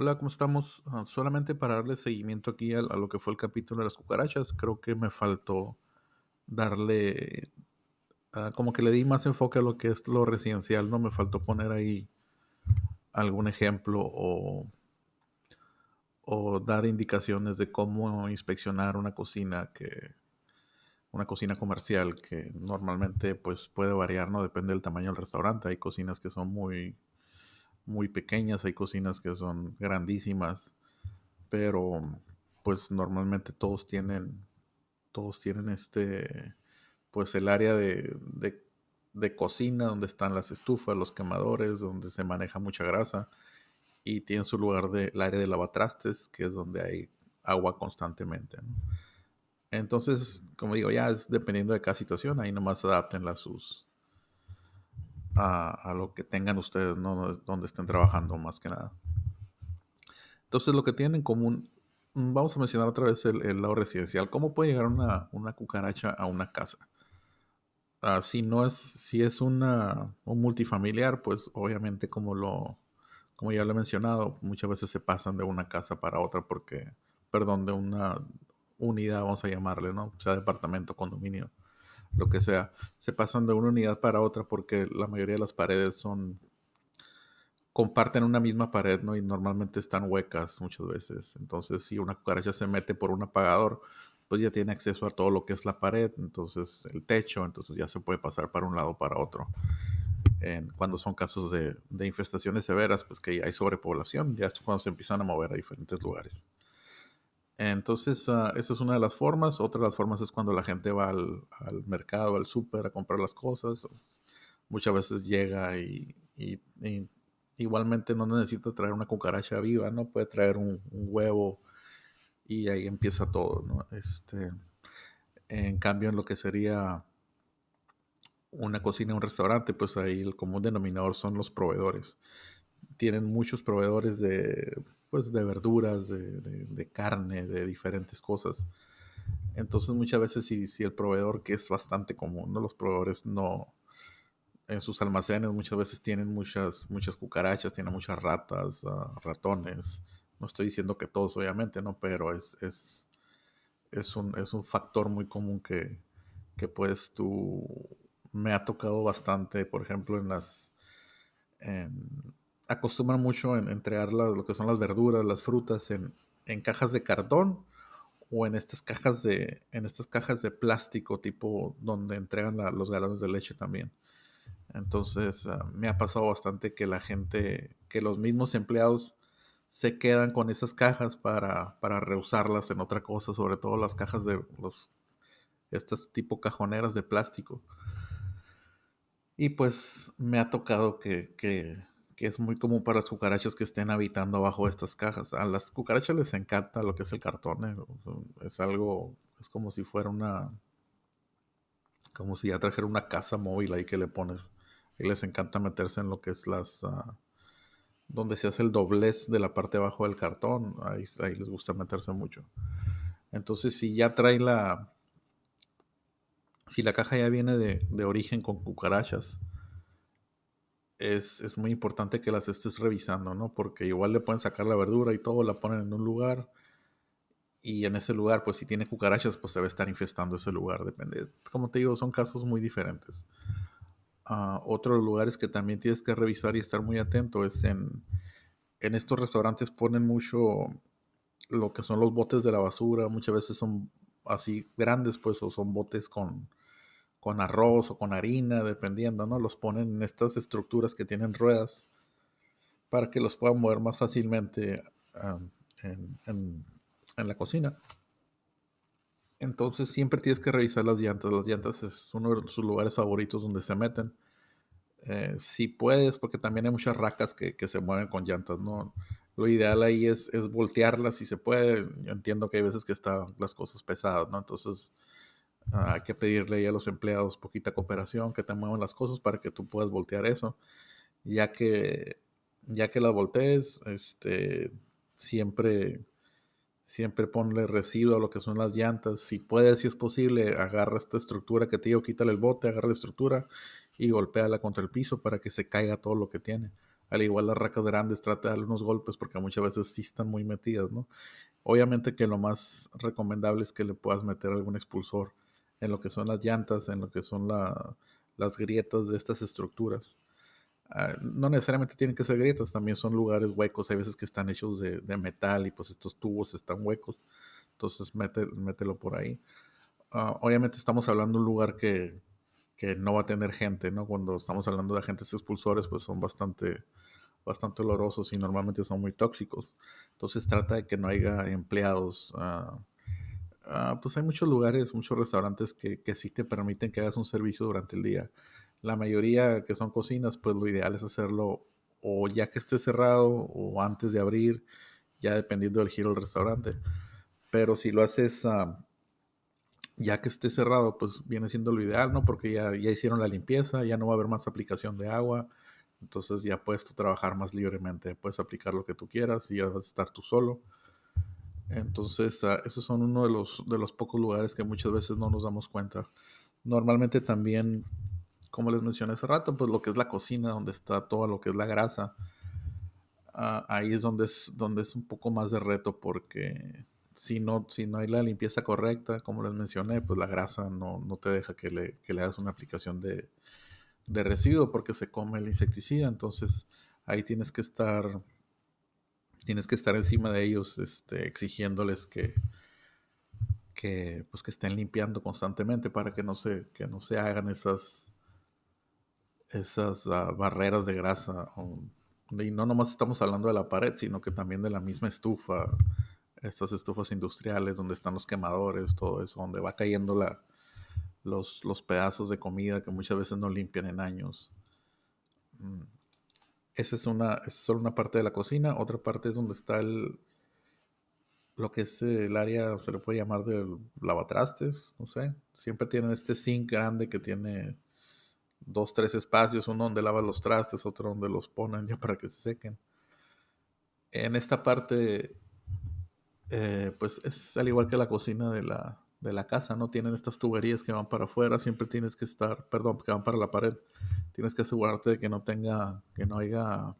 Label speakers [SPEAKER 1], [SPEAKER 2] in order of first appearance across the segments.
[SPEAKER 1] Hola, ¿cómo estamos? Ah, solamente para darle seguimiento aquí a, lo que fue el capítulo de las cucarachas, creo que me faltó darle, ah, como que le di más enfoque a lo que es lo residencial, ¿no? Me faltó poner ahí algún ejemplo o, o dar indicaciones de cómo inspeccionar una cocina que, una cocina comercial que normalmente pues puede variar, ¿no? Depende del tamaño del restaurante. Hay cocinas que son muy muy pequeñas, hay cocinas que son grandísimas, pero pues normalmente todos tienen, todos tienen este, pues el área de, de, cocina donde están las estufas, los quemadores, donde se maneja mucha grasa y tienen su lugar del área de lavatrastes, que es donde hay agua constantemente. Entonces, como digo, ya es dependiendo de cada situación, ahí nomás adapten a sus, a, lo que tengan ustedes, ¿no? Donde estén trabajando más que nada. Entonces, lo que tienen en común, mm, vamos a mencionar otra vez el, lado residencial. ¿Cómo puede llegar una, cucaracha a una casa? Ah, si no es, si es una, un multifamiliar, pues obviamente como lo, ya lo he mencionado, muchas veces se pasan de una casa para otra porque, perdón, de una unidad, vamos a llamarle, ¿no? O sea, departamento, condominio lo que sea, se pasan de una unidad para otra porque la mayoría de las paredes son comparten una misma pared, ¿no? Y normalmente están huecas muchas veces. Entonces, si una cucaracha se mete por un apagador, pues ya tiene acceso a todo lo que es la pared, entonces el techo, entonces ya se puede pasar para un lado para otro. cuando son casos de, de, infestaciones severas, pues que hay sobrepoblación, ya es cuando se empiezan a mover a diferentes lugares. Entonces, uh, esa es una de las formas. Otra de las formas es cuando la gente va al, al mercado, al súper a comprar las cosas. Muchas veces llega y, igualmente no necesita traer una cucaracha viva, ¿no? Puede traer un, un, huevo y ahí empieza todo, ¿no? Este, en cambio, en lo que sería una cocina, un restaurante, pues ahí el común denominador son los proveedores. Tienen muchos proveedores de pues de verduras, de, carne, de diferentes cosas. Entonces muchas veces si, si, el proveedor, que es bastante común, ¿no? los proveedores no, en sus almacenes muchas veces tienen muchas, muchas cucarachas, tienen muchas ratas, ah, ratones. No estoy diciendo que todos, obviamente, ¿no? Pero es, es, es, un, es un factor muy común que, que pues tú me ha tocado bastante, por ejemplo, en las acostumbran mucho en entregar lo que son las verduras, las frutas en, cajas de cartón o en estas cajas de en estas cajas de plástico tipo donde entregan los galones de leche también. Entonces ah, me ha pasado bastante que la gente, que los mismos empleados se quedan con esas cajas para, para reusarlas en otra cosa, sobre todo las cajas de los estas tipo cajoneras de plástico. Y pues me ha tocado que, que que es muy común para las cucarachas que estén habitando abajo de estas cajas. A las cucarachas les encanta lo que es el cartón. ¿eh? Es algo, es como si fuera una, como si ya trajera una casa móvil ahí que le pones. Y les encanta meterse en lo que es las, uh, donde se hace el doblez de la parte de abajo del cartón. Ahí, ahí les gusta meterse mucho. Entonces, si ya trae la, si la caja ya viene de, de origen con cucarachas, es, muy importante que las estés revisando, ¿no? Porque igual le pueden sacar la verdura y todo, la ponen en un lugar y en ese lugar, pues si tiene cucarachas, pues debe estar infestando ese lugar, depende. Como te digo, son casos muy diferentes. Uh, otros lugares que también tienes que revisar y estar muy atento es en, en estos restaurantes ponen mucho lo que son los botes de la basura, muchas veces son así grandes, pues, o son botes con, con arroz o con harina, dependiendo, ¿no? Los ponen en estas estructuras que tienen ruedas para que los puedan mover más fácilmente en, la cocina. Entonces siempre tienes que revisar las llantas. Las llantas es uno de sus lugares favoritos donde se meten. Eh, si puedes, porque también hay muchas racas que, se mueven con llantas, ¿no? Lo ideal ahí es, es voltearlas si se puede. Entiendo que hay veces que están las cosas pesadas, ¿no? Entonces Ah, hay que pedirle a los empleados poquita cooperación, que te muevan las cosas para que tú puedas voltear eso. Ya que, ya que las voltees, este, siempre, siempre ponle residuo a lo que son las llantas. Si puedes, si es posible, agarra esta estructura que te digo, quítale el bote, agarra la estructura y golpéala contra el piso para que se caiga todo lo que tiene. al igual las racas grandes, trata de darle unos golpes porque muchas veces sí están muy metidas, ¿no? Obviamente que lo más recomendable es que le puedas meter algún expulsor en lo que son las llantas, en lo que son las grietas de estas estructuras. Ah, no necesariamente tienen que ser grietas, también son lugares huecos, hay veces que están hechos de, metal y pues estos tubos están huecos, entonces mételo por ahí. Ah, obviamente estamos hablando de un lugar que, que, no va a tener gente, ¿no? Cuando estamos hablando de agentes expulsores, pues son bastante, bastante olorosos y normalmente son muy tóxicos. Entonces trata de que no haya empleados. Ah, pues hay muchos lugares, muchos restaurantes que, que sí te permiten que hagas un servicio durante el día la mayoría que son cocinas, pues lo ideal es hacerlo o ya que esté cerrado o antes de abrir, ya dependiendo del giro del restaurante. Pero si lo haces ah, ya que esté cerrado, pues viene siendo lo ideal, ¿no? Porque ya, ya hicieron la limpieza, ya no va a haber más aplicación de agua, entonces ya puedes tú trabajar más libremente, puedes aplicar lo que tú quieras y ya vas a estar tú solo. Entonces, uh, esos son uno de los, de los pocos lugares que muchas veces no nos damos cuenta. Normalmente también como les mencioné hace rato, pues lo que es la cocina, donde está todo lo que es la grasa, ah, ahí es donde, es donde es un poco más de reto porque si no, si no hay la limpieza correcta, como les mencioné, pues la grasa no, no te deja que le, que le hagas una aplicación de, de residuo porque se come el insecticida, entonces ahí tienes que estar tienes que estar encima de ellos este, exigiéndoles que, que, pues, que estén limpiando constantemente para que no se, que no se hagan esas, esas ah, barreras de grasa. y no nomás estamos hablando de la pared, sino que también de la misma estufa, estas estufas industriales donde están los quemadores, todo eso, donde va cayendo la, los, los pedazos de comida que muchas veces no limpian en años. Mm. Esa es, una, es solo una parte de la cocina, otra parte es donde está el, lo que es el área, se le puede llamar de lavatrastes, no sé. Siempre tienen este zinc grande que tiene dos, tres espacios, uno donde lavas los trastes, otro donde los ponen ya para que se sequen. En esta parte, eh, pues es al igual que la cocina de la, de la casa, ¿no? Tienen estas tuberías que van para afuera, siempre tienes que estar, perdón, que van para la pared, tienes que asegurarte de que no tenga, que no haya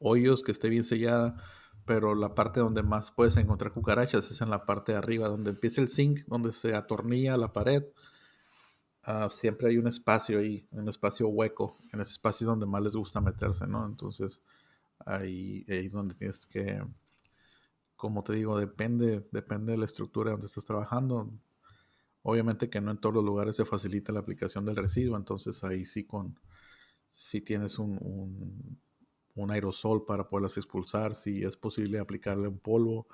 [SPEAKER 1] hoyos, que esté bien sellada, pero la parte donde más puedes encontrar cucarachas es en la parte de arriba, donde empieza el zinc, donde se atornilla la pared, Ah, siempre hay un espacio ahí, un espacio hueco, en ese espacio es donde más les gusta meterse, ¿no? Entonces, ahí, ahí es donde tienes que, como te digo, depende, depende de la estructura donde estás trabajando. Obviamente que no en todos los lugares se facilita la aplicación del residuo, entonces ahí sí con, si tienes un, un, aerosol para poderlas expulsar, si es posible aplicarle un polvo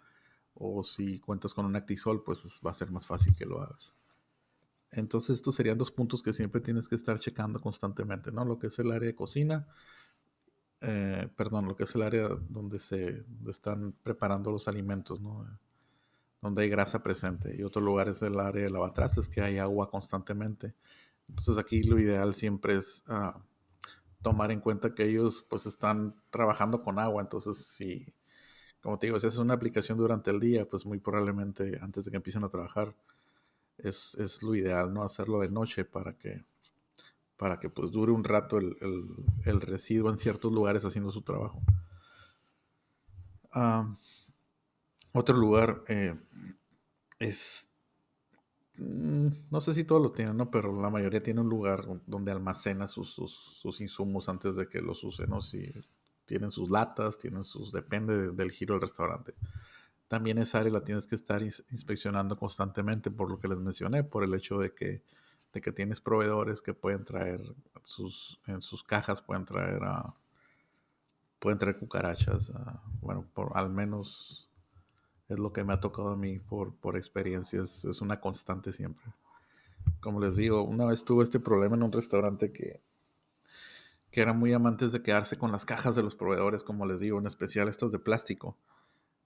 [SPEAKER 1] o si cuentas con un actisol, pues va a ser más fácil que lo hagas. Entonces estos serían dos puntos que siempre tienes que estar checando constantemente, ¿no? Lo que es el área de cocina, eh, perdón, lo que es el área donde se están preparando los alimentos, ¿no? Donde hay grasa presente. Y otro lugar es el área de lavatrastes, que hay agua constantemente. Entonces aquí lo ideal siempre es ah, tomar en cuenta que ellos pues están trabajando con agua. Entonces si, como te digo, si haces una aplicación durante el día, pues muy probablemente antes de que empiecen a trabajar, es, lo ideal, ¿no? Hacerlo de noche para que, para que pues dure un rato el, residuo en ciertos lugares haciendo su trabajo. Ah, otro lugar eh, es, mm, no sé si todos lo tienen, ¿no? Pero la mayoría tiene un lugar donde almacena sus, sus, insumos antes de que los use, ¿no? Si tienen sus latas, tienen sus, depende del giro del restaurante. También esa área la tienes que estar inspeccionando constantemente por lo que les mencioné, por el hecho de que, de que tienes proveedores que pueden traer sus, en sus cajas, pueden traer a, pueden traer cucarachas. bueno, por al menos es lo que me ha tocado a mí por, por experiencias, es una constante siempre. Como les digo, una vez tuve este problema en un restaurante que, que eran muy amantes de quedarse con las cajas de los proveedores, como les digo, en especial estas de plástico.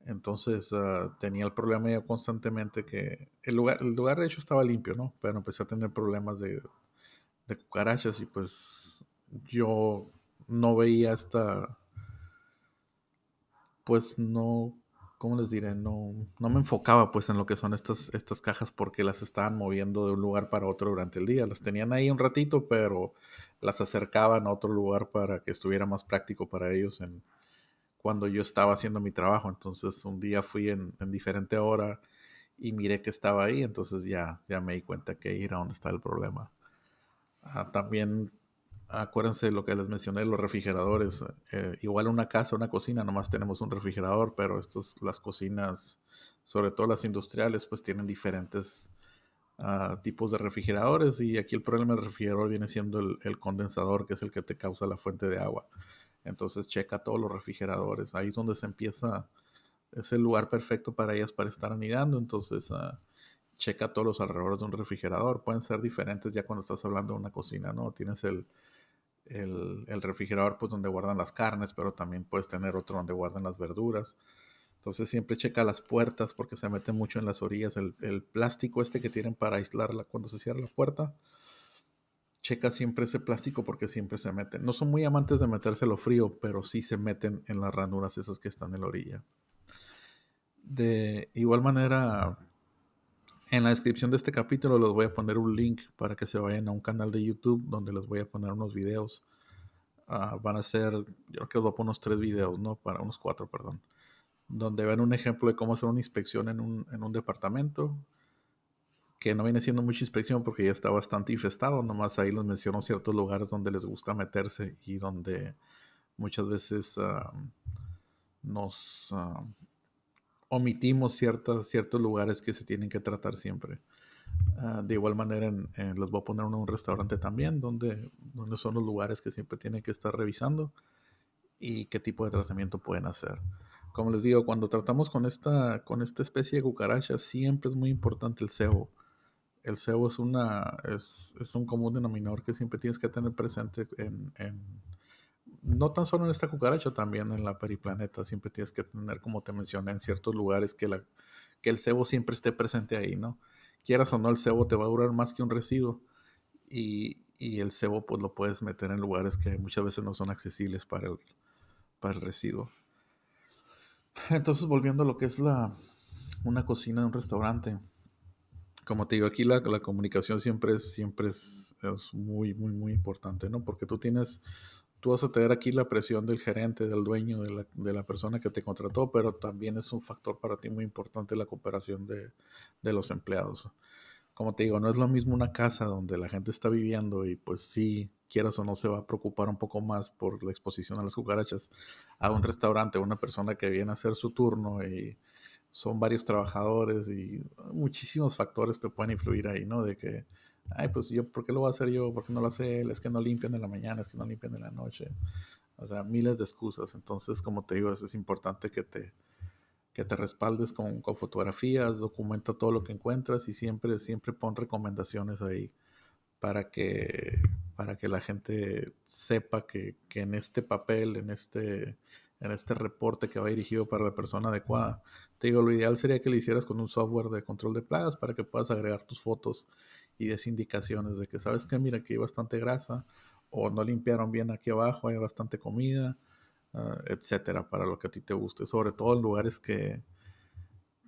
[SPEAKER 1] Entonces ah, tenía el problema constantemente que el lugar, el lugar de hecho estaba limpio, ¿no? Pero empecé a tener problemas de, de cucarachas y pues yo no veía hasta, pues no, ¿cómo les diré? No, no me enfocaba pues en lo que son estas, estas cajas porque las estaban moviendo de un lugar para otro durante el día. Las tenían ahí un ratito, pero las acercaban a otro lugar para que estuviera más práctico para ellos en, cuando yo estaba haciendo mi trabajo. Entonces un día fui en, en diferente hora y miré que estaba ahí, entonces ya, ya me di cuenta que ir a donde está el problema. Ah, también acuérdense lo que les mencioné, los refrigeradores. Eh, igual una casa, una cocina, nomás tenemos un refrigerador, pero estos, las cocinas, sobre todo las industriales, pues tienen diferentes ah, tipos de refrigeradores y aquí el problema del refrigerador viene siendo el, condensador, que es el que te causa la fuente de agua. Entonces checa todos los refrigeradores. Ahí es donde se empieza, es el lugar perfecto para ellas para estar anidando. Entonces uh, checa todos los alrededores de un refrigerador. Pueden ser diferentes ya cuando estás hablando de una cocina, ¿no? Tienes el, el, refrigerador pues donde guardan las carnes, pero también puedes tener otro donde guardan las verduras. Entonces siempre checa las puertas porque se mete mucho en las orillas. El, plástico este que tienen para aislarla cuando se cierra la puerta. Checa siempre ese plástico porque siempre se meten. No son muy amantes de metérselo frío, pero sí se meten en las ranuras esas que están en la orilla. De igual manera, en la descripción de este capítulo les voy a poner un link para que se vayan a un canal de YouTube donde les voy a poner unos videos. Ah, van a ser, yo creo que les voy a poner unos tres videos, ¿no? Para unos cuatro, perdón. Donde ven un ejemplo de cómo hacer una inspección en un, en un departamento. Que no viene siendo mucha inspección porque ya está bastante infestado. Nomás ahí les menciono ciertos lugares donde les gusta meterse y donde muchas veces ah, nos ah, omitimos ciertas, ciertos lugares que se tienen que tratar siempre. Ah, de igual manera, les voy a poner un restaurante también, donde, donde son los lugares que siempre tienen que estar revisando y qué tipo de tratamiento pueden hacer. Como les digo, cuando tratamos con esta, con esta especie de cucaracha, siempre es muy importante el cebo. El cebo es, una, es, es un común denominador que siempre tienes que tener presente en, en no tan solo en esta cucaracha, también en la periplaneta, siempre tienes que tener, como te mencioné, en ciertos lugares que, la, que el cebo siempre esté presente ahí, ¿no? Quieras o no, el cebo te va a durar más que un residuo y, el cebo pues lo puedes meter en lugares que muchas veces no son accesibles para el, para el residuo. Entonces, volviendo a lo que es la, una cocina un restaurante, como te digo, aquí la, la comunicación siempre es, siempre es, es, muy, muy, muy importante, ¿no? Porque tú tienes tú vas a tener aquí la presión del gerente, del dueño, de la, persona que te contrató, pero también es un factor para ti muy importante la cooperación de, los empleados. Como te digo, no es lo mismo una casa donde la gente está viviendo y pues sí, quieras o no, se va a preocupar un poco más por la exposición a las cucarachas a un restaurante, una persona que viene a hacer su turno y son varios trabajadores y muchísimos factores te pueden influir ahí, ¿no? De que ay, pues yo, ¿por qué lo voy a hacer yo? ¿Por qué no lo hace él? Es que no limpian en la mañana, es que no limpian en la noche. O sea, miles de excusas. Entonces, como te digo, es importante que te, que te respaldes con, con, fotografías, documenta todo lo que encuentras y siempre, siempre pon recomendaciones ahí para que, para que la gente sepa que, que en este papel, en este, en este reporte que va dirigido para la persona adecuada. Te digo, lo ideal sería que lo hicieras con un software de control de plagas para que puedas agregar tus fotos y des indicaciones de que, ¿sabes que Mira, aquí hay bastante grasa o no limpiaron bien aquí abajo, hay bastante comida, ah, etcétera, para lo que a ti te guste. Sobre todo en lugares que,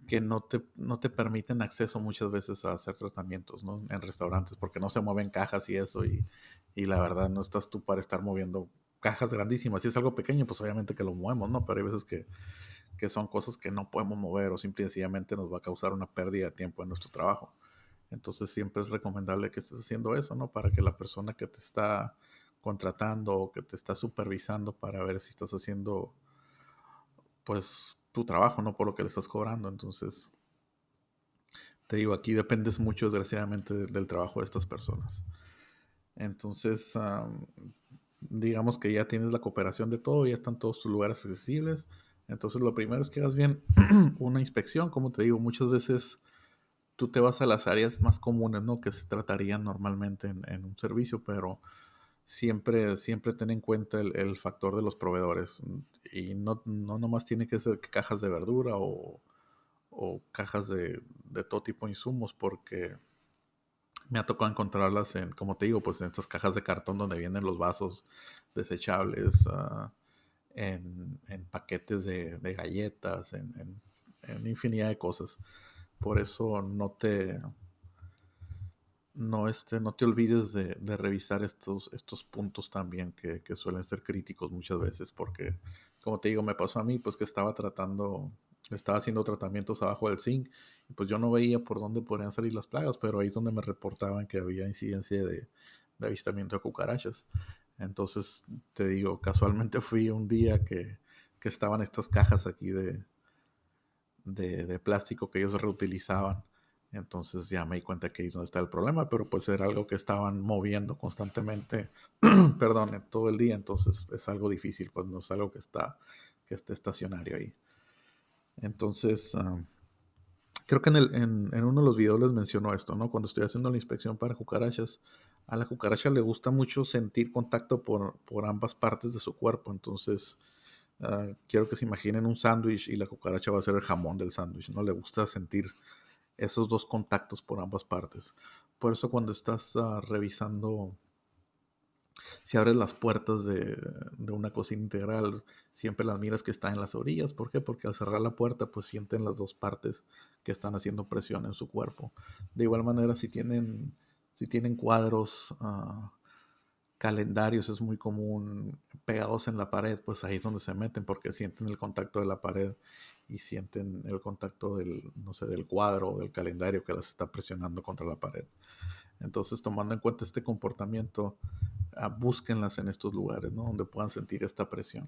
[SPEAKER 1] que no te, no te permiten acceso muchas veces a hacer tratamientos, ¿no? En restaurantes, porque no se mueven cajas y eso, y, y la verdad no estás tú para estar moviendo cajas grandísimas. Si es algo pequeño, pues obviamente que lo movemos, ¿no? Pero hay veces que, que son cosas que no podemos mover o simplemente nos va a causar una pérdida de tiempo en nuestro trabajo. Entonces siempre es recomendable que estés haciendo eso, ¿no? Para que la persona que te está contratando o que te está supervisando para ver si estás haciendo, pues, tu trabajo, ¿no? Por lo que le estás cobrando. Entonces, te digo, aquí dependes mucho, desgraciadamente, del, trabajo de estas personas. Entonces, digamos que ya tienes la cooperación de todo, ya están todos tus lugares accesibles. Entonces, lo primero es que hagas bien una inspección. Como te digo, muchas veces tú te vas a las áreas más comunes, ¿no? Que se tratarían normalmente en, un servicio, pero siempre, siempre ten en cuenta el, factor de los proveedores. Y no, no nomás tiene que ser cajas de verdura o, cajas de, todo tipo de insumos, porque me ha tocado encontrarlas en, como te digo, pues en estas cajas de cartón donde vienen los vasos desechables, ah, en, paquetes de, galletas, en en infinidad de cosas. Por eso no te, no, este, no te olvides de, revisar estos, estos puntos también que, suelen ser críticos muchas veces, porque, como te digo, me pasó a mí, pues que estaba tratando, estaba haciendo tratamientos abajo del zinc, y pues yo no veía por dónde podrían salir las plagas, pero ahí es donde me reportaban que había incidencia de, avistamiento de cucarachas. Entonces, te digo, casualmente fui un día que, que estaban estas cajas aquí de, de, de plástico que ellos reutilizaban entonces ya me di cuenta que ahí es donde está el problema, pero pues era algo que estaban moviendo constantemente, perdón, todo el día, entonces es algo difícil, pues no es algo que está, que esté estacionario ahí. Entonces, ah, creo que en, el, en, uno de los videos les mencionó esto, ¿no? Cuando estoy haciendo la inspección para cucarachas, a la cucaracha le gusta mucho sentir contacto por, por ambas partes de su cuerpo, entonces... Ah, quiero que se imaginen un sándwich y la cucaracha va a ser el jamón del sándwich, ¿no? Le gusta sentir esos dos contactos por ambas partes. Por eso cuando estás ah, revisando, si abres las puertas de, una cocina integral, siempre las miras que están en las orillas. ¿Por qué? Porque al cerrar la puerta, pues sienten las dos partes que están haciendo presión en su cuerpo. De igual manera, si tienen, si tienen cuadros... Ah, calendarios es muy común pegados en la pared, pues ahí es donde se meten porque sienten el contacto de la pared y sienten el contacto del, no sé, del cuadro o del calendario que las está presionando contra la pared. Entonces, tomando en cuenta este comportamiento, uh, búsquenlas en estos lugares, ¿no? Donde puedan sentir esta presión.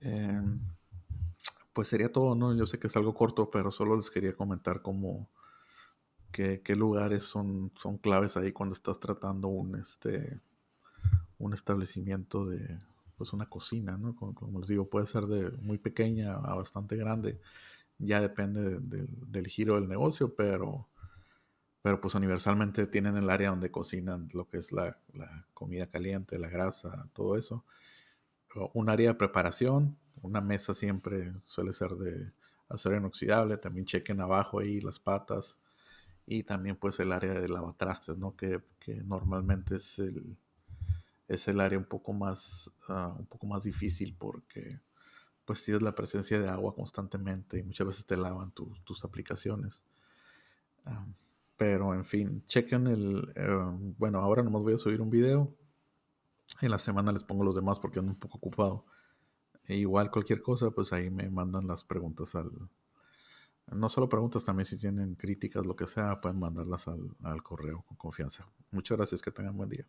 [SPEAKER 1] Em, pues sería todo, ¿no? Yo sé que es algo corto, pero solo les quería comentar cómo, qué, qué lugares son, son claves ahí cuando estás tratando un, este, un establecimiento de pues una cocina, ¿no? Como, les digo, puede ser de muy pequeña a bastante grande, ya depende del giro del negocio, pero, pero pues universalmente tienen el área donde cocinan lo que es la, comida caliente, la grasa, todo eso. Un área de preparación, una mesa siempre suele ser de acero inoxidable, también chequen abajo ahí las patas y también pues el área de lavatrastes, ¿no? Que, que normalmente es el, es el área un poco más, ah, un poco más difícil porque pues tienes la presencia de agua constantemente y muchas veces te lavan tus aplicaciones. Ah, pero en fin, chequen el... Eh, bueno, ahora nomás voy a subir un video. En la semana les pongo los demás porque ando un poco ocupado. E igual cualquier cosa, pues ahí me mandan las preguntas al... No solo preguntas, también si tienen críticas, lo que sea, pueden mandarlas al, al correo con confianza. Muchas gracias, que tengan buen día.